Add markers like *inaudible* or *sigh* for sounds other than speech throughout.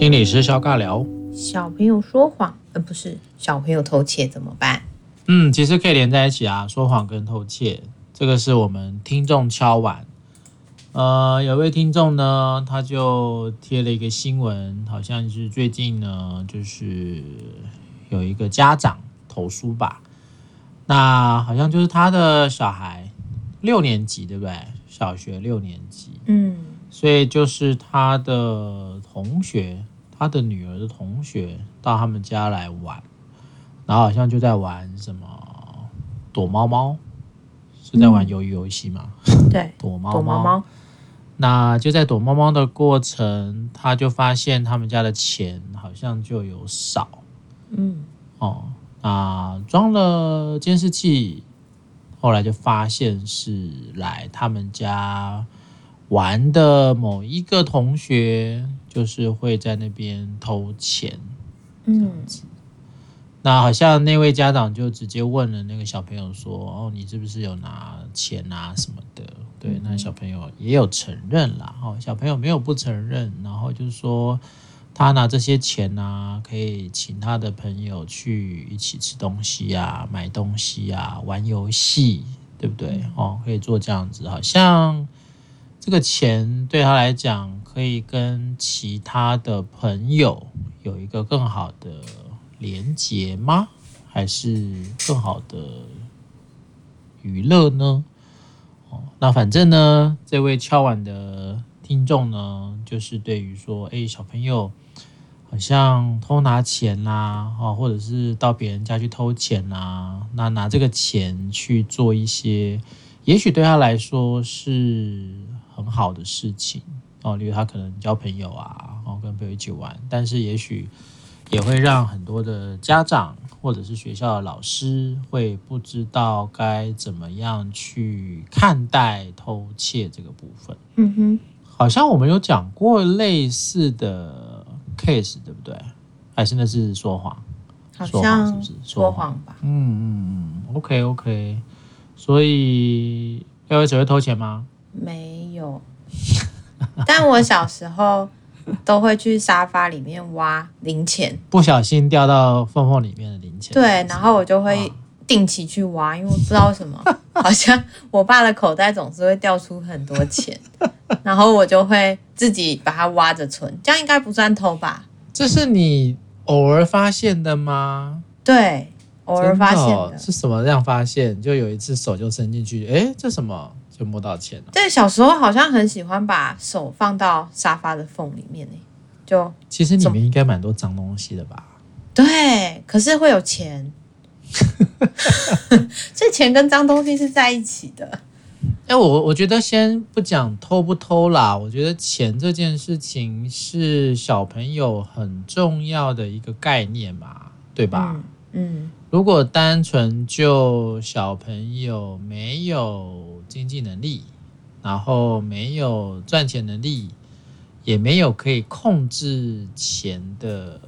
心理师小尬聊，小朋友说谎，呃，不是小朋友偷窃怎么办？嗯，其实可以连在一起啊，说谎跟偷窃，这个是我们听众敲碗。呃，有位听众呢，他就贴了一个新闻，好像是最近呢，就是有一个家长投诉吧，那好像就是他的小孩六年级，对不对？小学六年级，嗯，所以就是他的同学，他的女儿的同学到他们家来玩，然后好像就在玩什么躲猫猫，是在玩鱿鱼游戏吗？对，*laughs* 躲猫躲猫猫。那就在躲猫猫的过程，他就发现他们家的钱好像就有少，嗯，哦，那装了监视器。后来就发现是来他们家玩的某一个同学，就是会在那边偷钱，这样子。那好像那位家长就直接问了那个小朋友说：“哦，你是不是有拿钱啊什么的？”对，那小朋友也有承认啦。哦，小朋友没有不承认，然后就是说。他拿这些钱啊，可以请他的朋友去一起吃东西啊，买东西啊，玩游戏，对不对？哦，可以做这样子，好像这个钱对他来讲，可以跟其他的朋友有一个更好的连结吗？还是更好的娱乐呢？哦，那反正呢，这位敲碗的听众呢，就是对于说，哎，小朋友。好像偷拿钱啦，哦，或者是到别人家去偷钱啦，那拿这个钱去做一些，也许对他来说是很好的事情哦，例如他可能交朋友啊，然哦，跟朋友一起玩，但是也许也会让很多的家长或者是学校的老师会不知道该怎么样去看待偷窃这个部分。嗯哼，好像我们有讲过类似的。case 对不对？还是那是说谎？好像是不是说谎吧？嗯嗯嗯，OK OK。所以要会只会偷钱吗？没有，*laughs* 但我小时候都会去沙发里面挖零钱，不小心掉到缝缝里面的零钱。对，然后我就会定期去挖，因为我不知道为什么，*laughs* 好像我爸的口袋总是会掉出很多钱。然后我就会自己把它挖着存，这样应该不算偷吧？这是你偶尔发现的吗？对，偶尔发现的。的是什么样发现？就有一次手就伸进去，哎，这什么？就摸到钱了。对，小时候好像很喜欢把手放到沙发的缝里面呢。就其实里面应该蛮多脏东西的吧？对，可是会有钱。*laughs* 这钱跟脏东西是在一起的。哎，我我觉得先不讲偷不偷啦，我觉得钱这件事情是小朋友很重要的一个概念嘛，对吧？嗯，嗯，如果单纯就小朋友没有经济能力，然后没有赚钱能力，也没有可以控制钱的，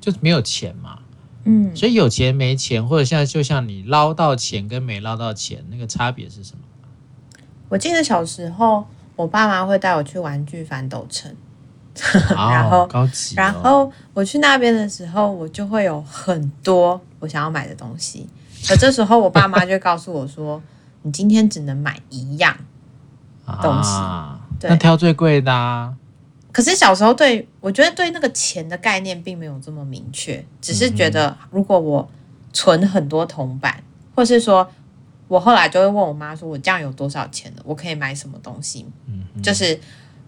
就是没有钱嘛。嗯，所以有钱没钱，或者现在就像你捞到钱跟没捞到钱，那个差别是什么？我记得小时候，我爸妈会带我去玩具反斗城，*laughs* 然后高级哦，然后我去那边的时候，我就会有很多我想要买的东西。而这时候，我爸妈就告诉我说：“你今天只能买一样东西。啊”对，那挑最贵的啊。可是小时候对我觉得对那个钱的概念并没有这么明确，只是觉得如果我存很多铜板，或是说。我后来就会问我妈说：“我这样有多少钱了？我可以买什么东西？”嗯，就是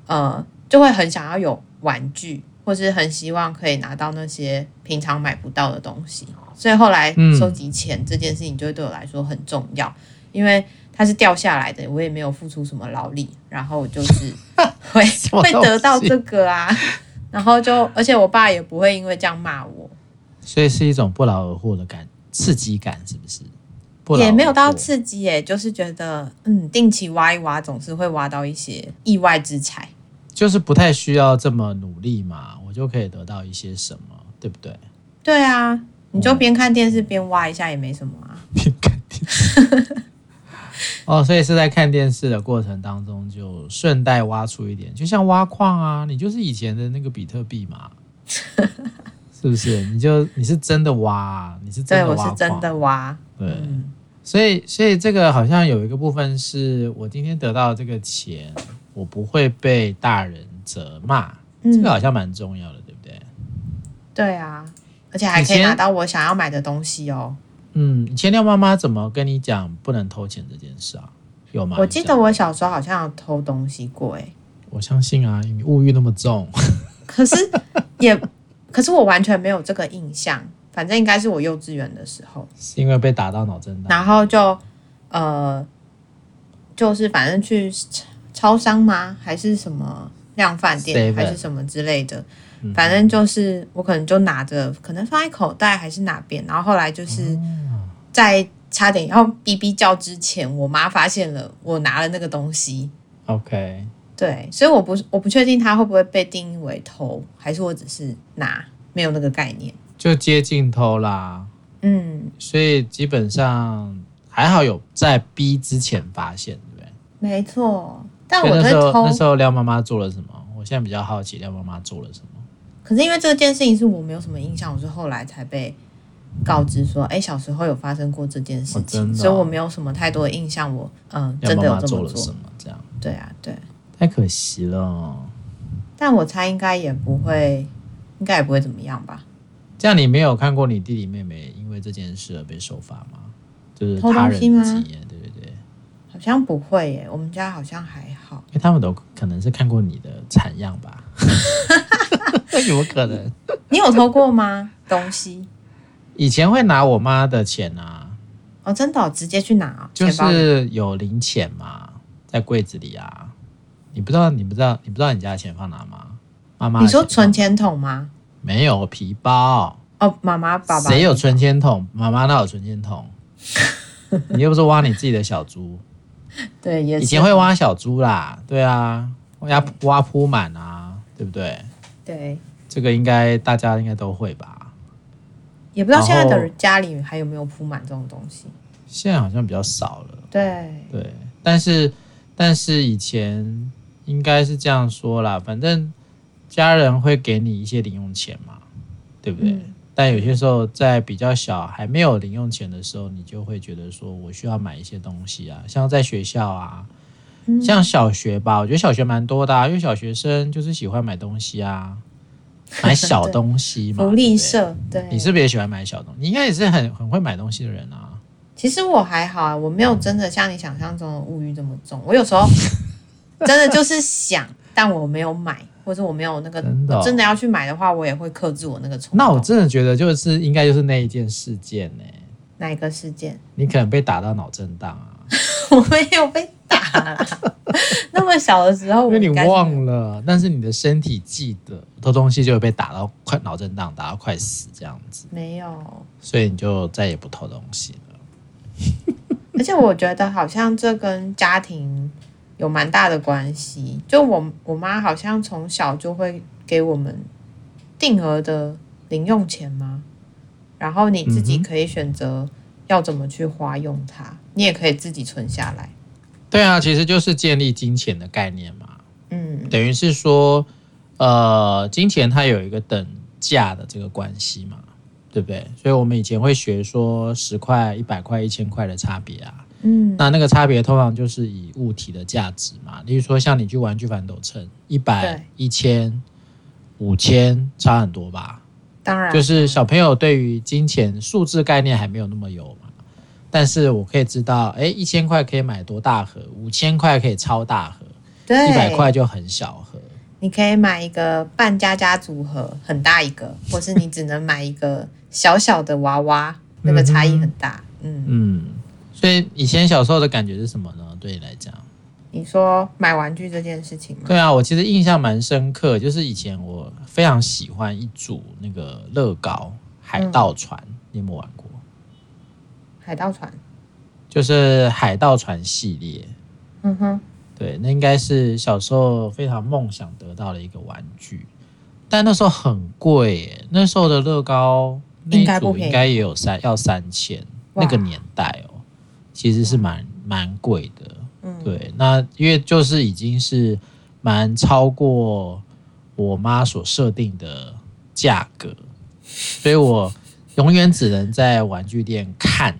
呃，就会很想要有玩具，或是很希望可以拿到那些平常买不到的东西。所以后来收集钱这件事情就会对我来说很重要，因为它是掉下来的，我也没有付出什么劳力，然后就是会 *laughs* 会得到这个啊，然后就而且我爸也不会因为这样骂我，所以是一种不劳而获的感刺激感，是不是？也没有到刺激耶，就是觉得嗯，定期挖一挖，总是会挖到一些意外之财。就是不太需要这么努力嘛，我就可以得到一些什么，对不对？对啊，你就边看电视边挖一下也没什么啊。边看电视。*laughs* 哦，所以是在看电视的过程当中，就顺带挖出一点，就像挖矿啊，你就是以前的那个比特币嘛。*laughs* 是不是？你就你是真的挖，你是真的挖，对，我是真的挖。对，嗯、所以所以这个好像有一个部分是我今天得到这个钱，我不会被大人责骂，嗯、这个好像蛮重要的，对不对？对啊，而且还可以拿到我想要买的东西哦。嗯，以前廖妈妈怎么跟你讲不能偷钱这件事啊？有吗？我记得我小时候好像有偷东西过，哎，我相信啊，你物欲那么重，*laughs* 可是也，可是我完全没有这个印象。反正应该是我幼稚园的时候，是因为被打到脑震荡，然后就呃，就是反正去超商吗？还是什么量贩店，还是什么之类的？反正就是我可能就拿着，可能放在口袋还是哪边，然后后来就是在差点要哔哔叫之前，我妈发现了我拿了那个东西。OK，对，所以我不我不确定他会不会被定义为偷，还是我只是拿，没有那个概念。就接近偷啦，嗯，所以基本上还好有在逼之前发现，对不对？没错，但我那时候那时候廖妈妈做了什么？我现在比较好奇廖妈妈做了什么。可是因为这件事情是我没有什么印象，我是后来才被告知说，哎，小时候有发生过这件事情，所以我没有什么太多的印象。我嗯，真的有这么做，做了什么？这样？对啊，对，太可惜了。但我猜应该也不会，应该也不会怎么样吧。这样你没有看过你弟弟妹妹因为这件事而被受罚吗？就是他人的经验，对对对，好像不会耶，我们家好像还好，因为他们都可能是看过你的惨样吧？*laughs* *laughs* 有可能？你有偷过吗？东西？以前会拿我妈的钱啊，哦，真的、哦，直接去拿、哦，就是有零钱嘛，在柜子里啊，你不知道，你不知道，你不知道你家的钱放哪吗？妈妈，你说存钱筒吗？没有皮包哦，妈妈爸爸谁有存钱筒？妈妈那有存钱筒？*laughs* 你又不是挖你自己的小猪，对，以前会挖小猪啦，对啊，挖挖铺满啊，对不对？对，这个应该大家应该都会吧？也不知道现在的家里还有没有铺满这种东西，现在好像比较少了。对对，但是但是以前应该是这样说啦，反正。家人会给你一些零用钱嘛，对不对？嗯、但有些时候在比较小还没有零用钱的时候，你就会觉得说我需要买一些东西啊，像在学校啊，嗯、像小学吧，我觉得小学蛮多的啊，因为小学生就是喜欢买东西啊，*laughs* 买小东西嘛，福利社，对，你是不是也喜欢买小东西？你应该也是很很会买东西的人啊。其实我还好啊，我没有真的像你想象中的物欲这么重，我有时候 *laughs* 真的就是想，但我没有买。或者我没有那个真的，哦、真的要去买的话，我也会克制我那个冲动。那我真的觉得就是应该就是那一件事件呢、欸。哪一个事件？你可能被打到脑震荡啊！我没有被打啦，那么小的时候，因为你忘了，但是你的身体记得偷东西就会被打到快脑震荡，打到快死这样子。没有，所以你就再也不偷东西了。*laughs* 而且我觉得好像这跟家庭。有蛮大的关系，就我我妈好像从小就会给我们定额的零用钱嘛，然后你自己可以选择要怎么去花用它，你也可以自己存下来。对啊，其实就是建立金钱的概念嘛，嗯，等于是说，呃，金钱它有一个等价的这个关系嘛，对不对？所以我们以前会学说十块、一百块、一千块的差别啊。嗯，那那个差别通常就是以物体的价值嘛，例如说像你去玩具反斗城，一百、一千、五千，差很多吧？当然，就是小朋友对于金钱数字概念还没有那么有嘛。但是我可以知道，哎，一千块可以买多大盒，五千块可以超大盒，对，一百块就很小盒。你可以买一个半家家组合，很大一个，*laughs* 或是你只能买一个小小的娃娃，那个差异很大。嗯嗯。所以以前小时候的感觉是什么呢？对你来讲，你说买玩具这件事情吗？对啊，我其实印象蛮深刻，就是以前我非常喜欢一组那个乐高海盗船，嗯、你有没有玩过？海盗船就是海盗船系列。嗯哼，对，那应该是小时候非常梦想得到的一个玩具，但那时候很贵耶，那时候的乐高那一组应该也有三要三千，那个年代哦。其实是蛮蛮贵的，嗯，对，那因为就是已经是蛮超过我妈所设定的价格，所以我永远只能在玩具店看，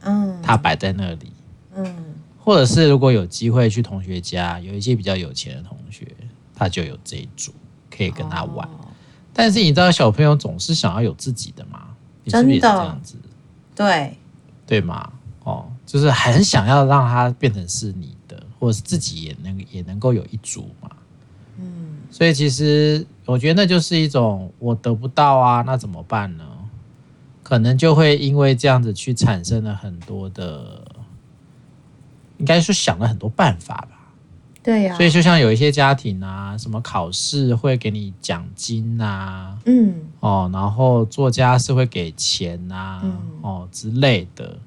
嗯，它摆在那里，嗯，或者是如果有机会去同学家，有一些比较有钱的同学，他就有这一组可以跟他玩。哦、但是你知道，小朋友总是想要有自己的嘛？真的。是是这样子，对。对嘛？哦，就是很想要让他变成是你的，或者是自己也能也能够有一组嘛。嗯，所以其实我觉得那就是一种我得不到啊，那怎么办呢？可能就会因为这样子去产生了很多的，应该是想了很多办法吧。对呀、啊，所以就像有一些家庭啊，什么考试会给你奖金啊，嗯，哦，然后作家是会给钱啊，嗯、哦之类的。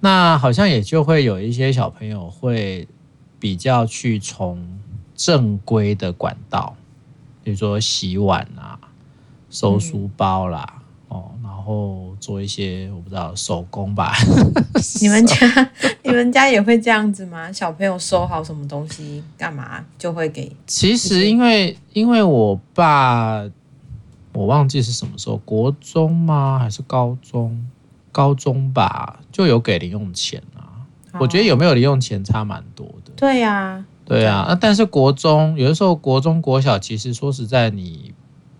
那好像也就会有一些小朋友会比较去从正规的管道，比如说洗碗啊、收书包啦，嗯、哦，然后做一些我不知道手工吧。你们 *laughs* 家你们家也会这样子吗？小朋友收好什么东西干嘛就会给？其实因为因为我爸，我忘记是什么时候，国中吗？还是高中？高中吧，就有给零用钱啊。我觉得有没有零用钱差蛮多的。对呀，对呀。那但是国中有的时候，国中国小其实说实在，你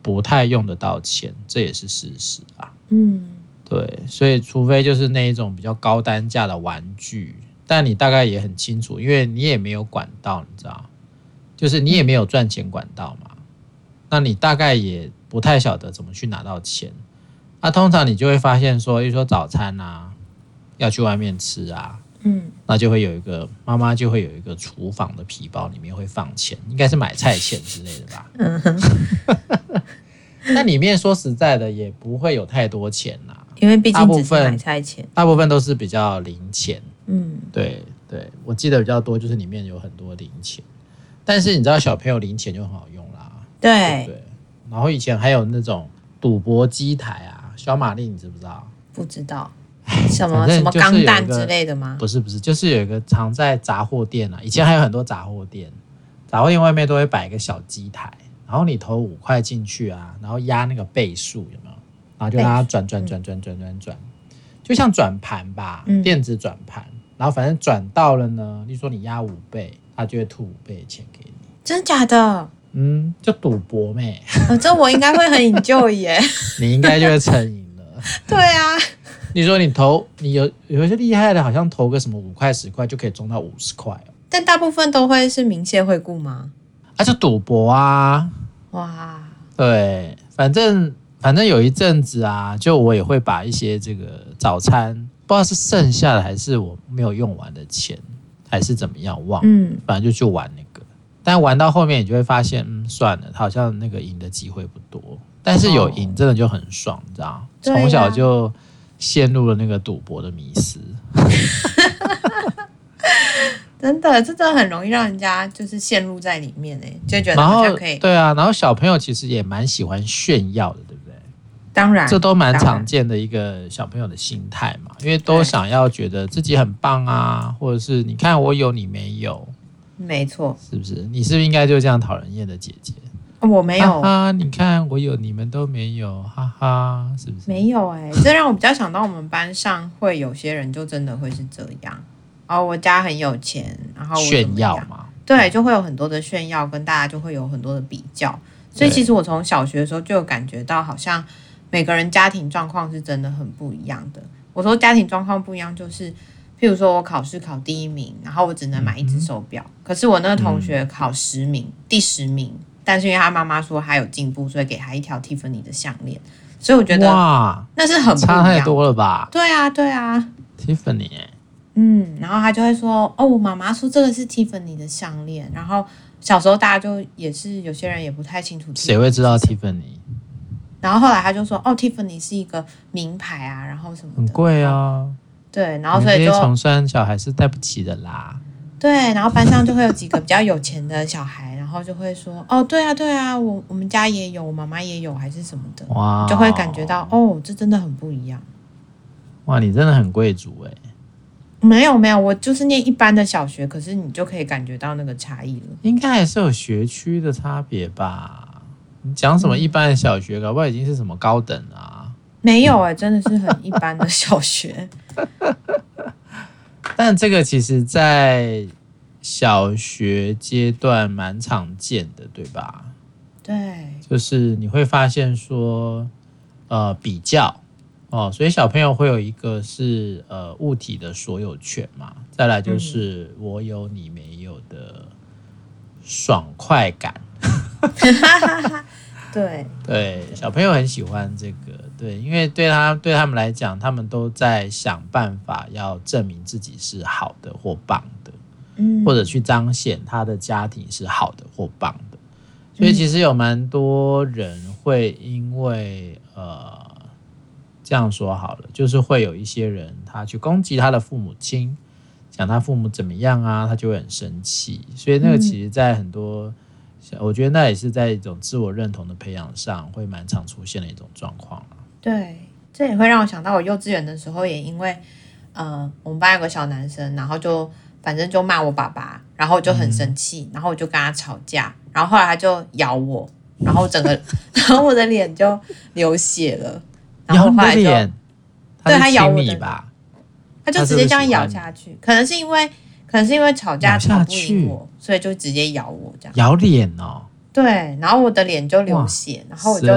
不太用得到钱，这也是事实啊。嗯，对。所以除非就是那一种比较高单价的玩具，但你大概也很清楚，因为你也没有管道，你知道，就是你也没有赚钱管道嘛。那你大概也不太晓得怎么去拿到钱。那、啊、通常你就会发现说，比如说早餐啊，要去外面吃啊，嗯，那就会有一个妈妈就会有一个厨房的皮包，里面会放钱，应该是买菜钱之类的吧。嗯哼。*laughs* 那里面说实在的，也不会有太多钱呐，*laughs* 因为毕竟只是买菜钱，大部分都是比较零钱。嗯，对对，我记得比较多就是里面有很多零钱，但是你知道小朋友零钱就很好用啦。对对，对。然后以前还有那种赌博机台啊。小玛丽，你知不知道？不知道，什么什么钢弹之类的吗？不是不是，就是有一个藏在杂货店啊。以前还有很多杂货店，杂货店外面都会摆一个小机台，然后你投五块进去啊，然后压那个倍数有没有？然后就让它转转转转转转转，就像转盘吧，电子转盘。然后反正转到了呢，例如说你压五倍，它就会吐五倍的钱给你。真假的？嗯，就赌博呗。哦，这我应该会很 enjoy 耶。*laughs* 你应该就会成瘾了。对啊。你说你投，你有有一些厉害的，好像投个什么五块十块就可以中到五十块。但大部分都会是明谢惠顾吗？啊，就赌博啊。哇。对，反正反正有一阵子啊，就我也会把一些这个早餐，不知道是剩下的还是我没有用完的钱，还是怎么样忘，嗯，反正就去玩那个。但玩到后面，你就会发现，嗯，算了，他好像那个赢的机会不多。但是有赢，真的就很爽，你知道？从小就陷入了那个赌博的迷思。*laughs* 真的，这真的很容易让人家就是陷入在里面哎，就觉得好像可以。对啊，然后小朋友其实也蛮喜欢炫耀的，对不对？当然，这都蛮常见的一个小朋友的心态嘛，因为都想要觉得自己很棒啊，或者是你看我有你没有。没错，是不是？你是不是应该就这样讨人厌的姐姐？我没有啊，你看我有，你们都没有，哈哈，是不是？没有哎、欸，*laughs* 这让我比较想到我们班上会有些人就真的会是这样。哦，我家很有钱，然后炫耀嘛，对，就会有很多的炫耀，跟大家就会有很多的比较。所以其实我从小学的时候就有感觉到，好像每个人家庭状况是真的很不一样的。我说家庭状况不一样，就是。譬如说，我考试考第一名，然后我只能买一只手表。嗯、可是我那个同学考十名，嗯、第十名，但是因为他妈妈说他有进步，所以给他一条 Tiffany 的项链。所以我觉得哇，那是很差太多了吧？对啊，对啊，Tiffany。嗯，然后他就会说：“哦，我妈妈说这个是 Tiffany 的项链。”然后小时候大家就也是有些人也不太清楚，谁会知道 Tiffany？然后后来他就说：“哦，Tiffany 是一个名牌啊，然后什么的很贵啊。”对，然后所以就穷酸小孩是带不起的啦。对，然后班上就会有几个比较有钱的小孩，然后就会说：“哦，对啊，对啊，我我们家也有，我妈妈也有，还是什么的。”哇，就会感觉到哦，这真的很不一样。哇，你真的很贵族哎！没有没有，我就是念一般的小学，可是你就可以感觉到那个差异了。应该还是有学区的差别吧？你讲什么一般的小学，搞不好已经是什么高等啊？没有哎、欸，真的是很一般的小学。*laughs* 但这个其实，在小学阶段蛮常见的，对吧？对，就是你会发现说，呃，比较哦，所以小朋友会有一个是呃物体的所有权嘛，再来就是我有你没有的爽快感。*laughs* 对对，小朋友很喜欢这个，对，因为对他对他们来讲，他们都在想办法要证明自己是好的或棒的，嗯，或者去彰显他的家庭是好的或棒的，所以其实有蛮多人会因为呃这样说好了，就是会有一些人他去攻击他的父母亲，讲他父母怎么样啊，他就会很生气，所以那个其实在很多。我觉得那也是在一种自我认同的培养上，会蛮常出现的一种状况。对，这也会让我想到，我幼稚园的时候也因为，呃，我们班有个小男生，然后就反正就骂我爸爸，然后我就很生气，嗯、然后我就跟他吵架，然后后来他就咬我，然后整个，*laughs* 然后我的脸就流血了，然后后来就，对他咬我的吧，他就直接这样咬下去，可能是因为。可能是因为吵架吵不赢我，所以就直接咬我这样。咬脸哦。对，然后我的脸就流血，然后我就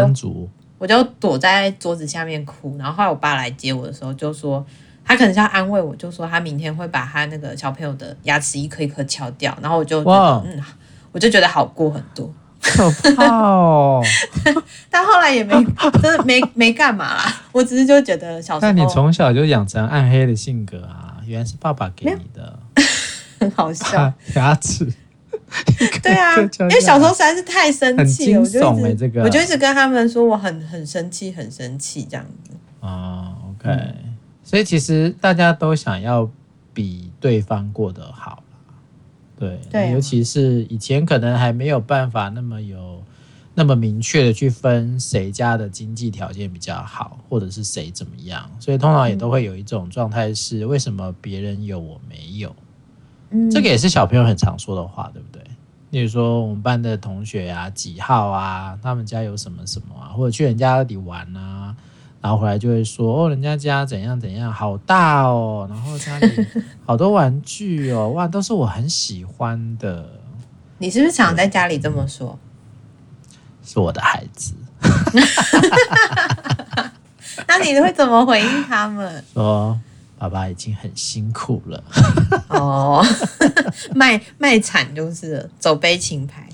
我就躲在桌子下面哭。然后后来我爸来接我的时候，就说他可能是要安慰我，就说他明天会把他那个小朋友的牙齿一颗一颗敲掉。然后我就哇，嗯，我就觉得好过很多。可怕哦！*laughs* 但后来也没真的没没干嘛啦，我只是就觉得小时候。但你从小就养成暗黑的性格啊？原来是爸爸给你的。*laughs* 很好笑，*laughs* 牙齿。*laughs* 对啊，因为小时候实在是太生气了，我就一直，这个，我就一直跟他们说我很很生气，很生气这样子。啊，OK，嗯，所以其实大家都想要比对方过得好，对，对啊，尤其是以前可能还没有办法那么有那么明确的去分谁家的经济条件比较好，或者是谁怎么样，所以通常也都会有一种状态是为什么别人有我没有。这个也是小朋友很常说的话，对不对？例如说，我们班的同学啊，几号啊，他们家有什么什么啊，或者去人家那里玩啊，然后回来就会说，哦，人家家怎样怎样，好大哦，然后家里 *laughs* 好多玩具哦，哇，都是我很喜欢的。你是不是常在家里这么说？是我的孩子。*laughs* 那你会怎么回应他们？说。爸爸已经很辛苦了哦，*laughs* 卖卖惨就是走悲情牌，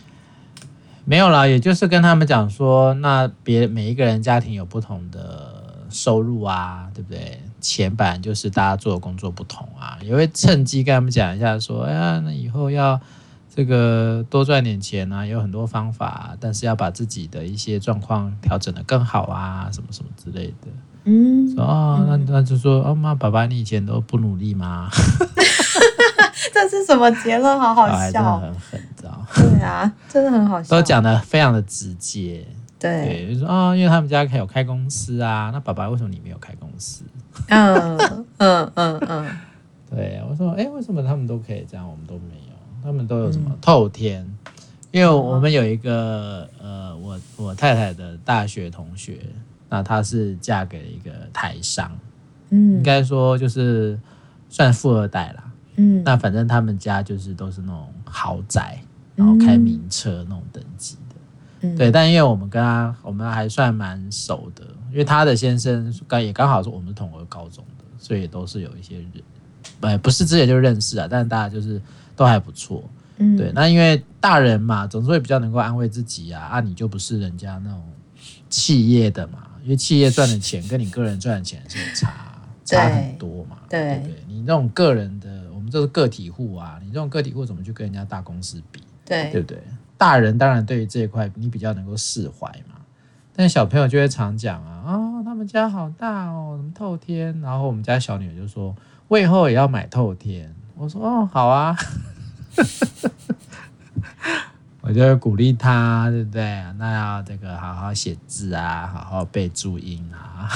没有啦，也就是跟他们讲说，那别每一个人家庭有不同的收入啊，对不对？钱本来就是大家做的工作不同啊，也会趁机跟他们讲一下，说，哎呀，那以后要这个多赚点钱啊，有很多方法，但是要把自己的一些状况调整的更好啊，什么什么之类的。嗯，说哦，那那就说哦，妈，爸爸，你以前都不努力吗？*laughs* 这是什么结论？好好笑，很狠，知道？对啊，真的很好笑，都讲的非常的直接。对，对，就说哦，因为他们家有开公司啊，那爸爸为什么你没有开公司？嗯嗯嗯嗯，*laughs* 对，我说，哎，为什么他们都可以这样，我们都没有？他们都有什么透天？因为我们有一个呃，我我太太的大学同学。那她是嫁给了一个台商，嗯，应该说就是算富二代啦，嗯，那反正他们家就是都是那种豪宅，然后开名车那种等级的，嗯，对。但因为我们跟他，我们还算蛮熟的，因为他的先生刚也刚好是我们同个高中的，所以都是有一些人，呃，不是之前就认识啊，但是大家就是都还不错，嗯，对。那因为大人嘛，总是会比较能够安慰自己啊，啊，你就不是人家那种企业的嘛。因为企业赚的钱跟你个人赚的钱是差差很多嘛，对，对不对？你那种个人的，我们这是个体户啊，你这种个体户怎么去跟人家大公司比？对，对不对？大人当然对于这一块你比较能够释怀嘛，但小朋友就会常讲啊，啊、哦，他们家好大哦，什么透天，然后我们家小女儿就说，我以后也要买透天。我说哦，好啊。*laughs* 我就会鼓励他，对不对？那要这个好好写字啊，好好背注音啊。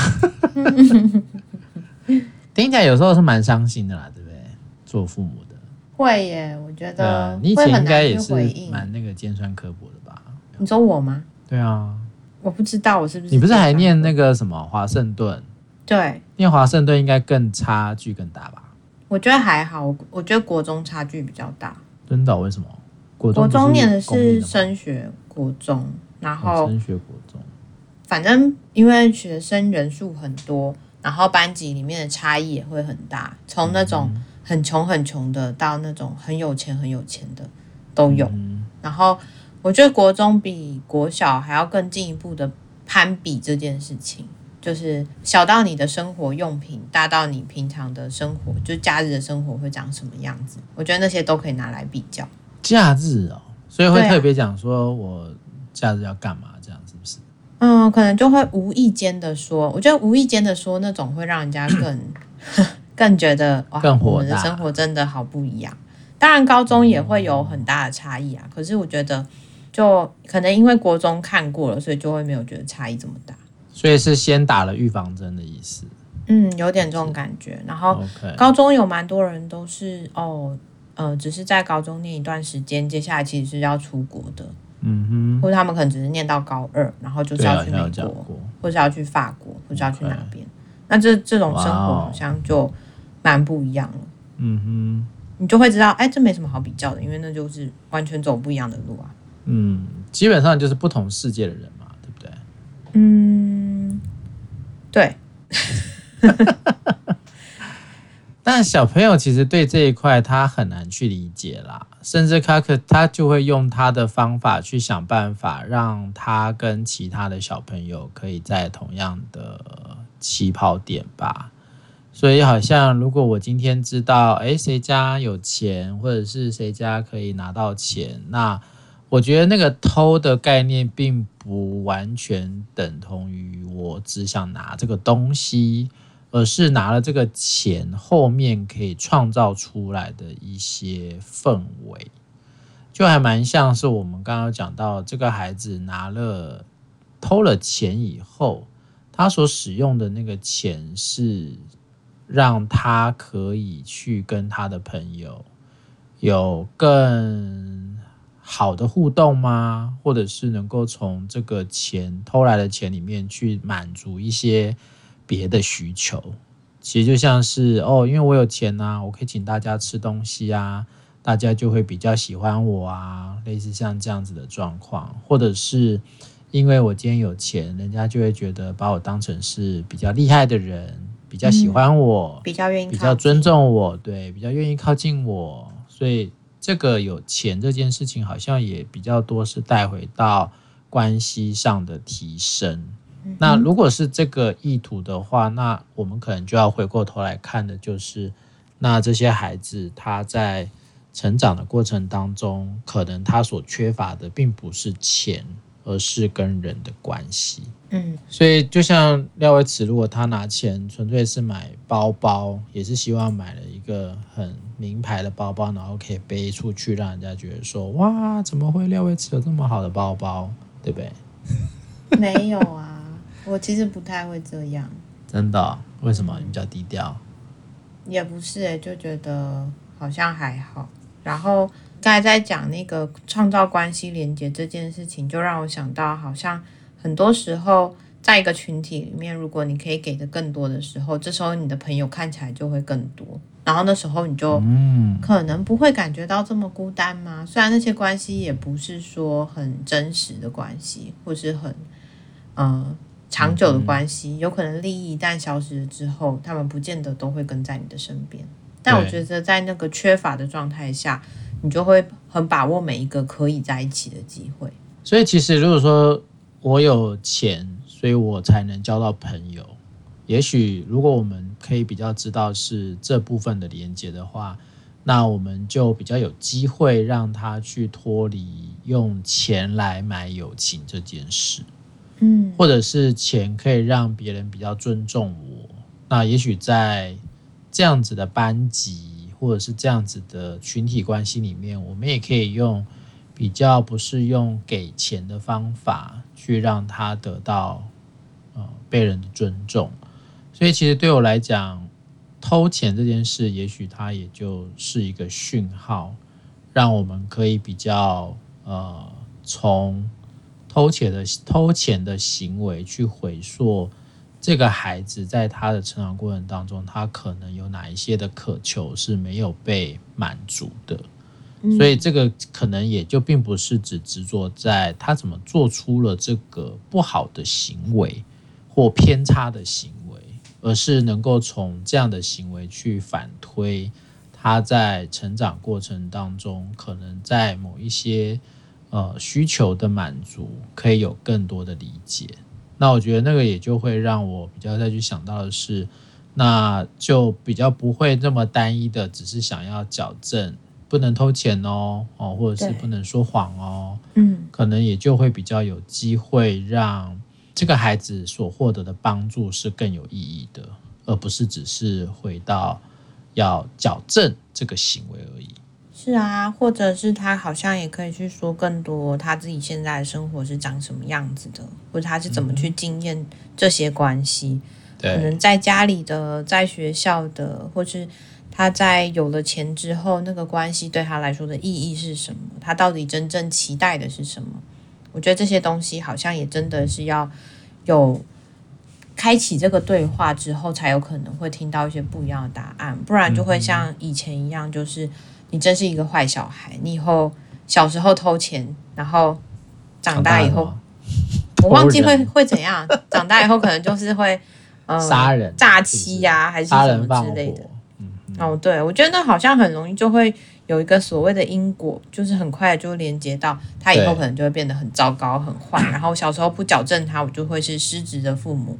*laughs* 听起来有时候是蛮伤心的啦，对不对？做父母的会耶，我觉得。你以前应该也是蛮那个尖酸刻薄的吧？你说我吗？对啊，我不知道我是不是你不是还念那个什么华盛顿？对，念华盛顿应该更差距更大吧？我觉得还好，我觉得国中差距比较大。真的？为什么？国中国中念的是升学国中，然后升学国中，反正因为学生人数很多，然后班级里面的差异也会很大，从那种很穷很穷的到那种很有钱很有钱的都有。嗯、然后我觉得国中比国小还要更进一步的攀比这件事情。就是小到你的生活用品，大到你平常的生活，就假日的生活会长什么样子？我觉得那些都可以拿来比较。假日哦，所以会特别讲说我假日要干嘛，这样是不是？嗯，可能就会无意间的说，我觉得无意间的说那种会让人家更 *coughs* 更觉得哇，更我们的生活真的好不一样。当然，高中也会有很大的差异啊，可是我觉得就可能因为国中看过了，所以就会没有觉得差异这么大。所以是先打了预防针的意思，嗯，有点这种感觉。然后高中有蛮多人都是哦，呃，只是在高中念一段时间，接下来其实是要出国的，嗯哼，或者他们可能只是念到高二，然后就是要去美国，或者要去法国，或者要去哪边。那这这种生活好像就蛮不一样了，嗯哼，你就会知道，哎，这没什么好比较的，因为那就是完全走不一样的路啊。嗯，基本上就是不同世界的人嘛，对不对？嗯。对，*laughs* 但小朋友其实对这一块他很难去理解啦，甚至他可他就会用他的方法去想办法，让他跟其他的小朋友可以在同样的起跑点吧。所以好像如果我今天知道，哎，谁家有钱，或者是谁家可以拿到钱，那。我觉得那个偷的概念并不完全等同于我只想拿这个东西，而是拿了这个钱后面可以创造出来的一些氛围，就还蛮像是我们刚刚讲到这个孩子拿了偷了钱以后，他所使用的那个钱是让他可以去跟他的朋友有更。好的互动吗？或者是能够从这个钱偷来的钱里面去满足一些别的需求？其实就像是哦，因为我有钱呐、啊，我可以请大家吃东西啊，大家就会比较喜欢我啊，类似像这样子的状况，或者是因为我今天有钱，人家就会觉得把我当成是比较厉害的人，比较喜欢我，嗯、比较愿意，比较尊重我，对，比较愿意靠近我，所以。这个有钱这件事情，好像也比较多是带回到关系上的提升。那如果是这个意图的话，那我们可能就要回过头来看的，就是那这些孩子他在成长的过程当中，可能他所缺乏的并不是钱。而是跟人的关系，嗯，所以就像廖维慈，如果他拿钱纯粹是买包包，也是希望买了一个很名牌的包包，然后可以背出去，让人家觉得说，哇，怎么会廖维慈有这么好的包包，对不对？*laughs* 没有啊，我其实不太会这样。真的哦？为什么你比较低调？也不是欸，就觉得好像还好，然后。刚才在讲那个创造关系连接这件事情，就让我想到，好像很多时候在一个群体里面，如果你可以给的更多的时候，这时候你的朋友看起来就会更多，然后那时候你就可能不会感觉到这么孤单吗？虽然那些关系也不是说很真实的关系，或是很呃长久的关系，有可能利益一旦消失了之后，他们不见得都会跟在你的身边。但我觉得在那个缺乏的状态下。你就会很把握每一个可以在一起的机会。所以，其实如果说我有钱，所以我才能交到朋友。也许如果我们可以比较知道是这部分的连接的话，那我们就比较有机会让他去脱离用钱来买友情这件事。或者是钱可以让别人比较尊重我。那也许在这样子的班级。或者是这样子的群体关系里面，我们也可以用比较不是用给钱的方法去让他得到呃被人的尊重。所以其实对我来讲，偷钱这件事，也许它也就是一个讯号，让我们可以比较呃从偷窃的偷钱的行为去回溯这个孩子在他的成长过程当中，他可能有哪一些的渴求是没有被满足的。所以这个可能也就并不是只执着在他怎么做出了这个不好的行为或偏差的行为，而是能够从这样的行为去反推他在成长过程当中可能在某一些呃需求的满足可以有更多的理解。那我觉得那个也就会让我比较再去想到的是，那就比较不会那么单一的，只是想要矫正。不能偷钱哦，哦，或者是不能说谎哦，嗯，可能也就会比较有机会让这个孩子所获得的帮助是更有意义的，而不是只是回到要矫正这个行为而已。是啊，或者是他好像也可以去说更多他自己现在的生活是长什么样子的，或者他是怎么去经验这些关系，对，可能在家里的，在学校的，或是。他在有了钱之后，那个关系对他来说的意义是什么？他到底真正期待的是什么？我觉得这些东西好像也真的是要有开启这个对话之后，才有可能会听到一些不一样的答案，不然就会像以前一样，就是你真是一个坏小孩，你以后小时候偷钱，然后长大以后，*laughs* 我忘记会会怎样，长大以后可能就是会呃杀人、诈欺呀，还是什么之类的。嗯哦，对，我觉得那好像很容易就会有一个所谓的因果，就是很快就连接到他以后可能就会变得很糟糕、很坏。然后小时候不矫正他，我就会是失职的父母。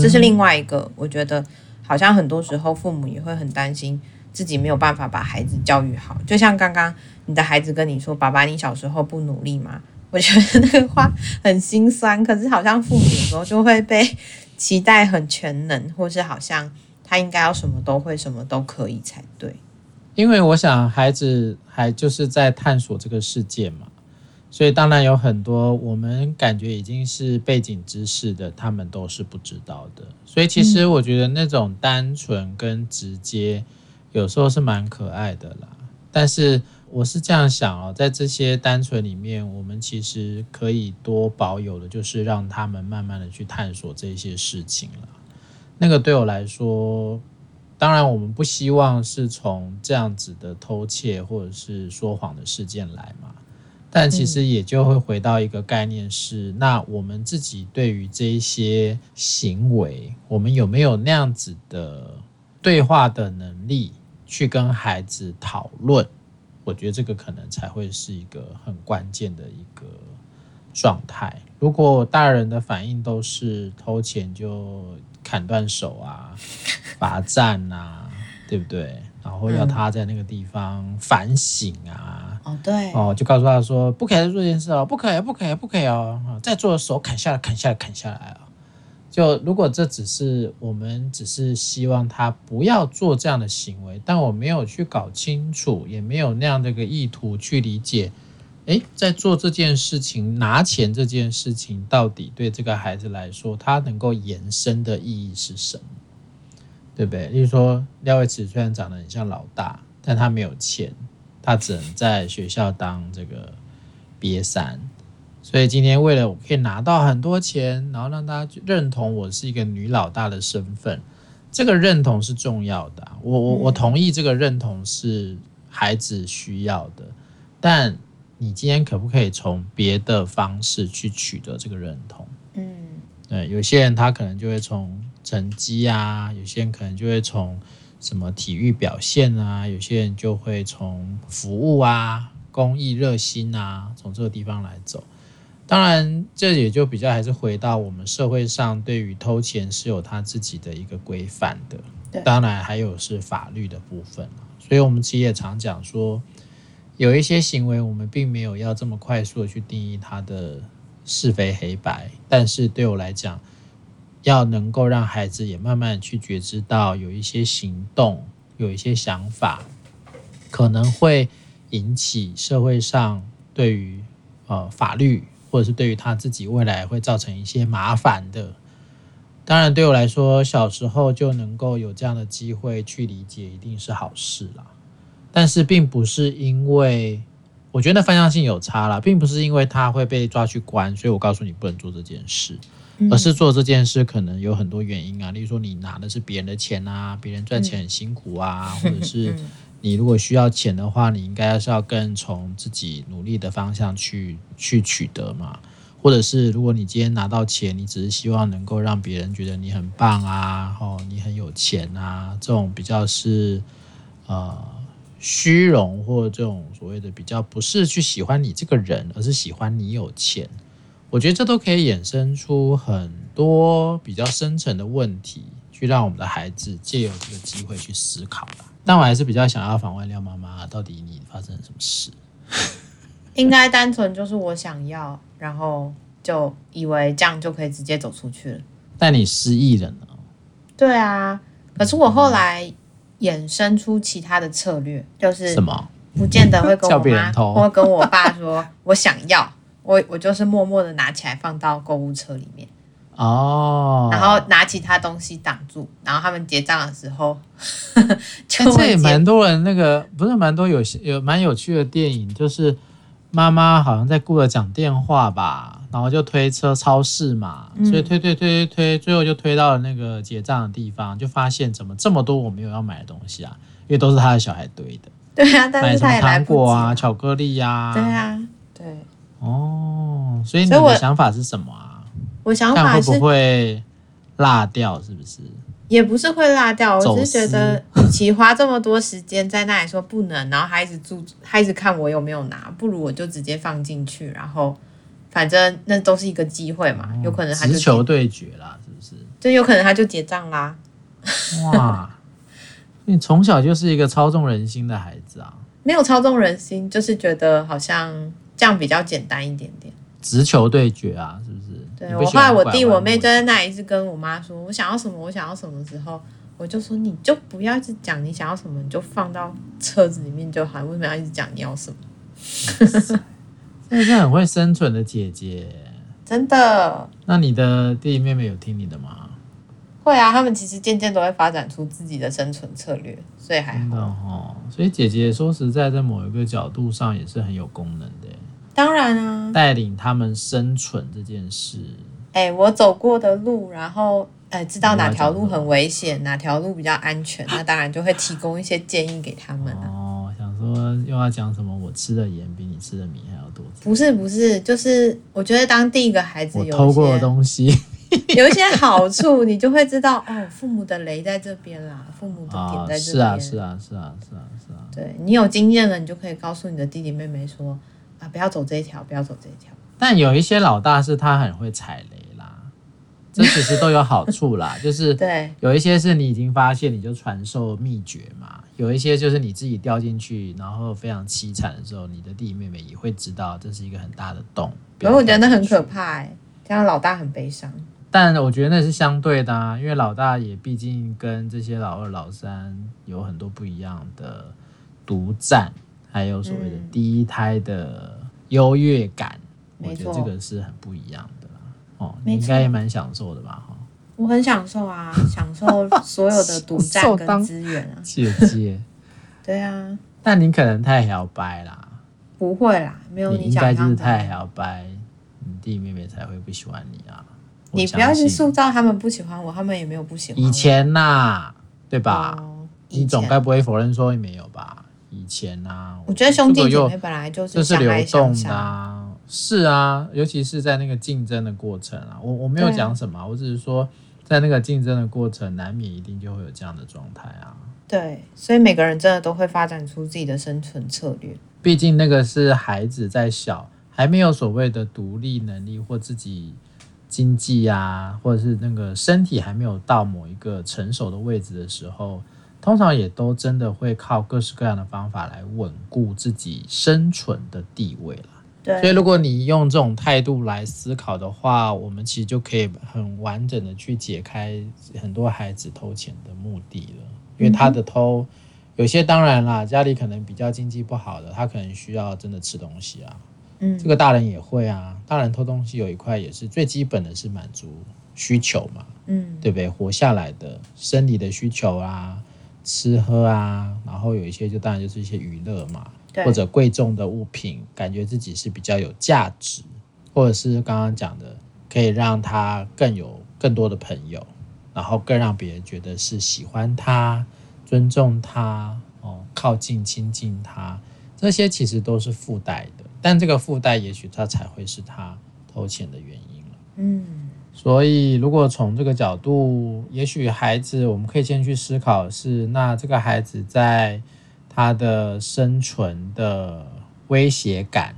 这是另外一个，我觉得好像很多时候父母也会很担心自己没有办法把孩子教育好。就像刚刚你的孩子跟你说：“爸爸，你小时候不努力吗？”我觉得那个话很心酸。可是好像父母有时候就会被期待很全能，或是好像。他应该要什么都会，什么都可以才对。因为我想孩子还就是在探索这个世界嘛，所以当然有很多我们感觉已经是背景知识的，他们都是不知道的。所以其实我觉得那种单纯跟直接，有时候是蛮可爱的啦。但是我是这样想哦，在这些单纯里面，我们其实可以多保有的，就是让他们慢慢的去探索这些事情了。那个对我来说，当然我们不希望是从这样子的偷窃或者是说谎的事件来嘛，但其实也就会回到一个概念是，那我们自己对于这些行为，我们有没有那样子的对话的能力去跟孩子讨论？我觉得这个可能才会是一个很关键的一个状态。如果大人的反应都是偷钱就。砍断手啊，罚站啊，对不对？然后要他在那个地方反省啊。哦，对。哦，就告诉他说，不可以再做这件事哦，不可以，不可以，不可以哦。再做的手砍下来，砍下来，砍下来哦。就如果这只是我们只是希望他不要做这样的行为，但我没有去搞清楚，也没有那样的一个意图去理解。诶，在做这件事情，拿钱这件事情，到底对这个孩子来说，他能够延伸的意义是什么？对不对？例如说，廖伟慈虽然长得很像老大，但他没有钱，他只能在学校当这个瘪三。所以今天为了我可以拿到很多钱，然后让大家认同我是一个女老大的身份，这个认同是重要的。我我我同意这个认同是孩子需要的，但。你今天可不可以从别的方式去取得这个认同？嗯，对，有些人他可能就会从成绩啊，有些人可能就会从什么体育表现啊，有些人就会从服务啊、公益热心啊，从这个地方来走。当然，这也就比较还是回到我们社会上对于偷钱是有他自己的一个规范的。对，当然还有是法律的部分。所以我们其实也常讲说。有一些行为，我们并没有要这么快速的去定义它的是非黑白，但是对我来讲，要能够让孩子也慢慢去觉知到，有一些行动，有一些想法，可能会引起社会上对于呃法律，或者是对于他自己未来会造成一些麻烦的。当然，对我来说，小时候就能够有这样的机会去理解，一定是好事啦。但是并不是因为我觉得方向性有差啦，并不是因为他会被抓去关，所以我告诉你不能做这件事，而是做这件事可能有很多原因啊，例如说你拿的是别人的钱啊，别人赚钱很辛苦啊，或者是你如果需要钱的话，你应该是要更从自己努力的方向去去取得嘛，或者是如果你今天拿到钱，你只是希望能够让别人觉得你很棒啊，哦，你很有钱啊，这种比较是呃。虚荣或这种所谓的比较不是去喜欢你这个人，而是喜欢你有钱。我觉得这都可以衍生出很多比较深层的问题，去让我们的孩子借由这个机会去思考吧。但我还是比较想要访问廖妈妈，到底你发生了什么事？*laughs* 应该单纯就是我想要，然后就以为这样就可以直接走出去了。但你失忆了呢？对啊，可是我后来。衍生出其他的策略，就是什么？不见得会跟我妈或跟我爸说，*laughs* 我想要，我我就是默默的拿起来放到购物车里面哦，然后拿其他东西挡住，然后他们结账的时候，*laughs* 就这也蛮多人那个不是蛮多有有蛮有趣的电影，就是妈妈好像在顾着讲电话吧。然后就推车超市嘛，所以推推推推推，最后就推到了那个结账的地方，就发现怎么这么多我没有要买的东西啊，因为都是他的小孩堆的。对啊，但是他也来不及。买什么糖果啊、巧克力呀、啊。对啊，对。哦，所以你的想法是什么啊？我，想法是会不会落掉？是不是？也不是会落掉，我只是觉得，与其花这么多时间在那里说不能，然后还一直住，他一直看我有没有拿，不如我就直接放进去，然后。反正那都是一个机会嘛，有可能他就直球对决啦，是不是？就有可能他就结账啦。哇，你从小就是一个操纵人心的孩子啊！*laughs* 没有操纵人心，就是觉得好像这样比较简单一点点。直球对决啊，是不是？对，我后来我弟我妹就在那里一直跟我妈说，我想要什么，我想要什么时候，我就说你就不要一直讲你想要什么，你就放到车子里面就好，为什么要一直讲你要什么？*laughs* 这是很会生存的姐姐，*laughs* 真的。那你的弟弟妹妹有听你的吗？会啊，他们其实渐渐都会发展出自己的生存策略，所以还好。哦，所以姐姐说实在，在某一个角度上也是很有功能的。当然啊，带领他们生存这件事。哎、欸，我走过的路，然后哎、欸，知道哪条路很危险，哪条路比较安全，那当然就会提供一些建议给他们啊。哦，想说又要讲什么？我吃的盐比你吃的米还要多。不是不是，就是我觉得当第一个孩子有我偷过的东西，*laughs* 有一些好处，你就会知道哦，父母的雷在这边啦，父母的点在这边。是啊是啊是啊是啊是啊。对，你有经验了，你就可以告诉你的弟弟妹妹说啊，不要走这一条，不要走这一条。但有一些老大是他很会踩雷啦。这其实都有好处啦，*laughs* 就是对，有一些是你已经发现，你就传授秘诀嘛；有一些就是你自己掉进去，然后非常凄惨的时候，你的弟弟妹妹也会知道这是一个很大的洞。可是我觉得那很可怕哎、欸，这样老大很悲伤。但我觉得那是相对的啊，因为老大也毕竟跟这些老二、老三有很多不一样的独占，还有所谓的第一胎的优越感，嗯、我觉得这个是很不一样的哦。你应该也蛮享受的吧？哈，我很享受啊，*laughs* 享受所有的独占跟资源啊。姐姐，*laughs* 对啊，但你可能太摇摆啦。不会啦，没有你，你应该就是太摇摆，你弟弟妹妹才会不喜欢你啊。你不要去塑造他们不喜欢我，他们也没有不喜欢。以前呐、啊，对吧？哦、你总该不会否认说没有吧？以前呐、啊，我觉得兄弟姐妹本来就是相爱相杀。就是是啊，尤其是在那个竞争的过程啊，我我没有讲什么，啊、我只是说在那个竞争的过程，难免一定就会有这样的状态啊。对，所以每个人真的都会发展出自己的生存策略。毕竟那个是孩子在小，还没有所谓的独立能力或自己经济啊，或者是那个身体还没有到某一个成熟的位置的时候，通常也都真的会靠各式各样的方法来稳固自己生存的地位了。对所以，如果你用这种态度来思考的话，我们其实就可以很完整的去解开很多孩子偷钱的目的了。因为他的偷，有些当然啦，家里可能比较经济不好的，他可能需要真的吃东西啊。嗯，这个大人也会啊。大人偷东西有一块也是最基本的是满足需求嘛。嗯，对不对？活下来的生理的需求啊，吃喝啊，然后有一些就当然就是一些娱乐嘛，或者贵重的物品，感觉自己是比较有价值，或者是刚刚讲的，可以让他更有更多的朋友，然后更让别人觉得是喜欢他、尊重他、哦，靠近亲近他，这些其实都是附带的，但这个附带也许他才会是他偷钱的原因了。嗯。所以，如果从这个角度，也许孩子，我们可以先去思考是，那这个孩子在他的生存的威胁感，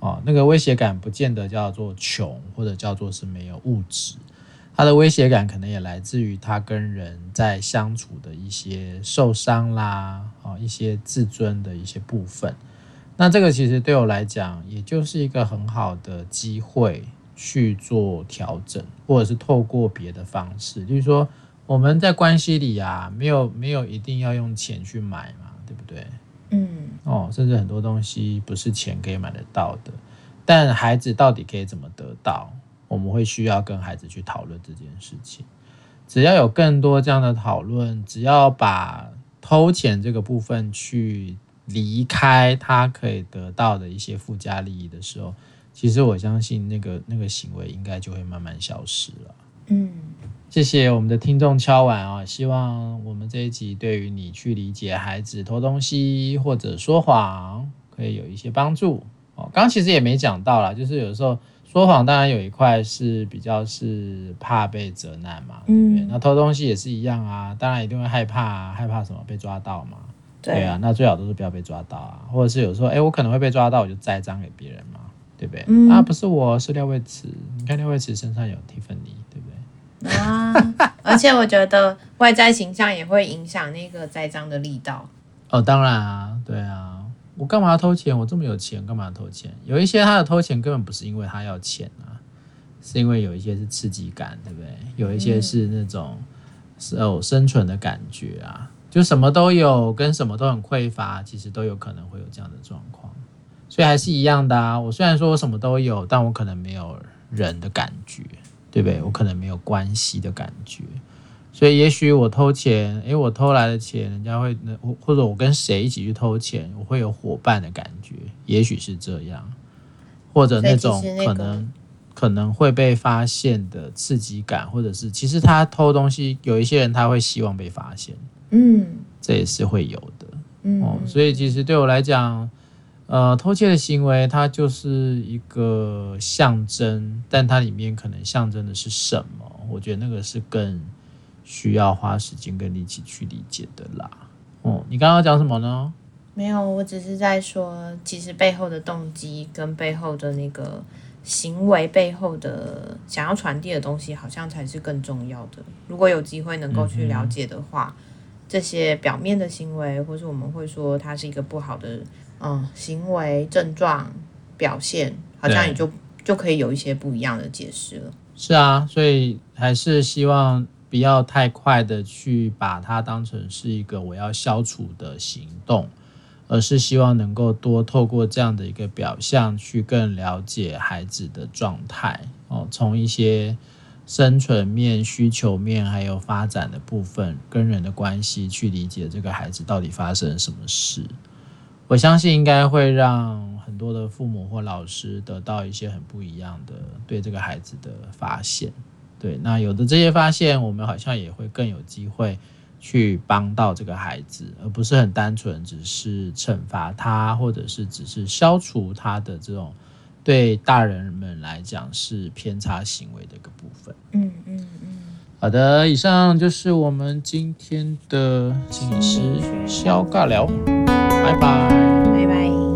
哦，那个威胁感不见得叫做穷，或者叫做是没有物质，他的威胁感可能也来自于他跟人在相处的一些受伤啦，哦，一些自尊的一些部分。那这个其实对我来讲，也就是一个很好的机会。去做调整，或者是透过别的方式，就是说我们在关系里啊，没有没有一定要用钱去买嘛，对不对？嗯，哦，甚至很多东西不是钱可以买得到的，但孩子到底可以怎么得到？我们会需要跟孩子去讨论这件事情。只要有更多这样的讨论，只要把偷钱这个部分去离开他可以得到的一些附加利益的时候。其实我相信那个那个行为应该就会慢慢消失了。嗯，谢谢我们的听众敲碗啊，希望我们这一集对于你去理解孩子偷东西或者说谎可以有一些帮助哦。刚刚其实也没讲到啦，就是有时候说谎当然有一块是比较是怕被责难嘛，对不对？那偷东西也是一样啊，当然一定会害怕啊，害怕什么？被抓到嘛？对啊，那最好都是不要被抓到啊，或者是有时候哎，我可能会被抓到，我就栽赃给别人嘛。对不对？嗯、啊，不是我，是廖慧慈。你看廖慧慈身上有蒂芬尼，对不对？啊，而且我觉得外在形象也会影响那个栽赃的力道。哦，当然啊，对啊，我干嘛要偷钱？我这么有钱，干嘛要偷钱？有一些他的偷钱根本不是因为他要钱啊，是因为有一些是刺激感，对不对？有一些是那种是哦生存的感觉啊，就什么都有，跟什么都很匮乏，其实都有可能会有这样的状况。所以还是一样的啊！我虽然说我什么都有，但我可能没有人的感觉，对不对？我可能没有关系的感觉。所以也许我偷钱，诶，我偷来的钱，人家会，或者我跟谁一起去偷钱，我会有伙伴的感觉，也许是这样，或者那种可能可能会被发现的刺激感，或者是其实他偷东西，有一些人他会希望被发现，嗯，这也是会有的，嗯，哦，所以其实对我来讲。呃，偷窃的行为，它就是一个象征，但它里面可能象征的是什么？我觉得那个是更需要花时间跟力气去理解的啦。哦，你刚刚讲什么呢？没有，我只是在说，其实背后的动机跟背后的那个行为背后的想要传递的东西，好像才是更重要的。如果有机会能够去了解的话，这些表面的行为，或是我们会说它是一个不好的。嗯，行为症状表现好像也就就可以有一些不一样的解释了。是啊，所以还是希望不要太快的去把它当成是一个我要消除的行动，而是希望能够多透过这样的一个表象去更了解孩子的状态哦，从一些生存面、需求面还有发展的部分跟人的关系去理解这个孩子到底发生什么事。我相信应该会让很多的父母或老师得到一些很不一样的对这个孩子的发现。对，那有的这些发现，我们好像也会更有机会去帮到这个孩子，而不是很单纯只是惩罚他，或者是只是消除他的这种对大人们来讲是偏差行为的一个部分。嗯嗯嗯。好的，以上就是我们今天的心理师肖尬聊。拜拜。拜拜。